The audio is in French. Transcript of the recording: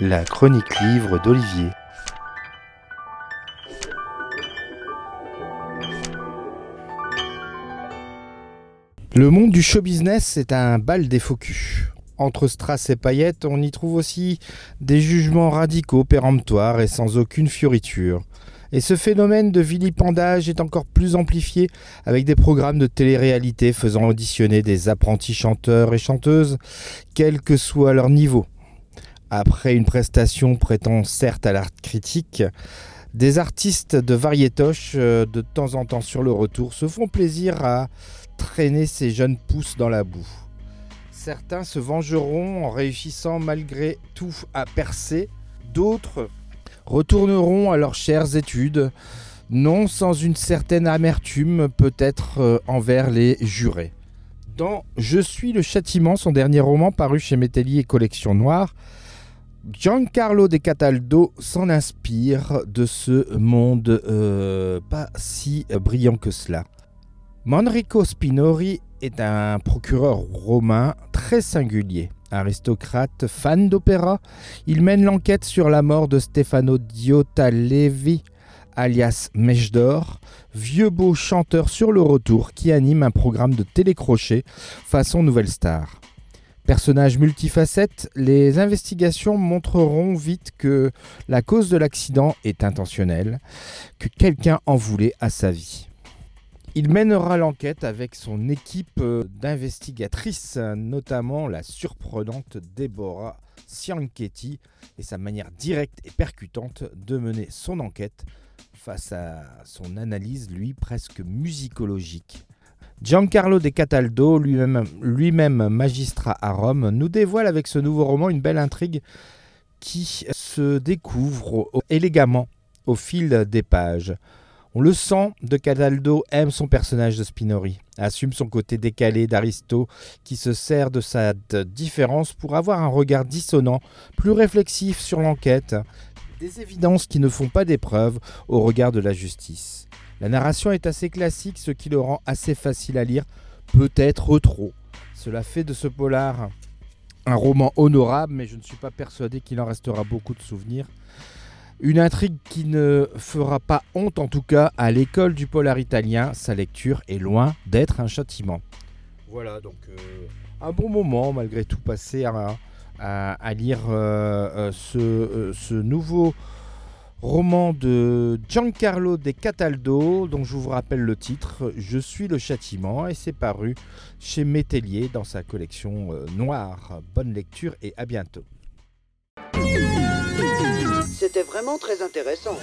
La chronique livre d'Olivier. Le monde du show business est un bal des faux. Entre strass et paillettes, on y trouve aussi des jugements radicaux, péremptoires et sans aucune fioriture. Et ce phénomène de vilipendage est encore plus amplifié avec des programmes de télé-réalité faisant auditionner des apprentis chanteurs et chanteuses, quel que soit leur niveau. Après une prestation prêtant certes à l'art critique, des artistes de variétoche euh, de temps en temps sur le retour se font plaisir à traîner ces jeunes pousses dans la boue. Certains se vengeront en réussissant malgré tout à percer, d'autres retourneront à leurs chères études, non sans une certaine amertume peut-être euh, envers les jurés. Dans Je suis le châtiment, son dernier roman paru chez Métellier Collection Noire, Giancarlo De Cataldo s'en inspire de ce monde euh, pas si brillant que cela. Manrico Spinori est un procureur romain très singulier. Aristocrate, fan d'opéra, il mène l'enquête sur la mort de Stefano Diotalevi, alias Meshdor, vieux beau chanteur sur le retour qui anime un programme de télécrochet façon Nouvelle Star. Personnage multifacette, les investigations montreront vite que la cause de l'accident est intentionnelle, que quelqu'un en voulait à sa vie. Il mènera l'enquête avec son équipe euh, d'investigatrices, notamment la surprenante Deborah Cianchetti et sa manière directe et percutante de mener son enquête face à son analyse, lui, presque musicologique. Giancarlo De Cataldo, lui-même lui magistrat à Rome, nous dévoile avec ce nouveau roman une belle intrigue qui se découvre élégamment au fil des pages. On le sent, De Cataldo aime son personnage de Spinori, assume son côté décalé d'Aristo, qui se sert de sa différence pour avoir un regard dissonant, plus réflexif sur l'enquête, des évidences qui ne font pas d'épreuve au regard de la justice. La narration est assez classique, ce qui le rend assez facile à lire, peut-être trop. Cela fait de ce polar un roman honorable, mais je ne suis pas persuadé qu'il en restera beaucoup de souvenirs. Une intrigue qui ne fera pas honte en tout cas à l'école du polar italien. Sa lecture est loin d'être un châtiment. Voilà, donc euh, un bon moment malgré tout passé à, lire euh, euh, ce, nouveau roman de Giancarlo De Cataldo, dont je vous rappelle le titre, Je suis le châtiment, et c'est paru chez Métellier dans sa collection noire. Bonne lecture et à bientôt. C'était vraiment très intéressant.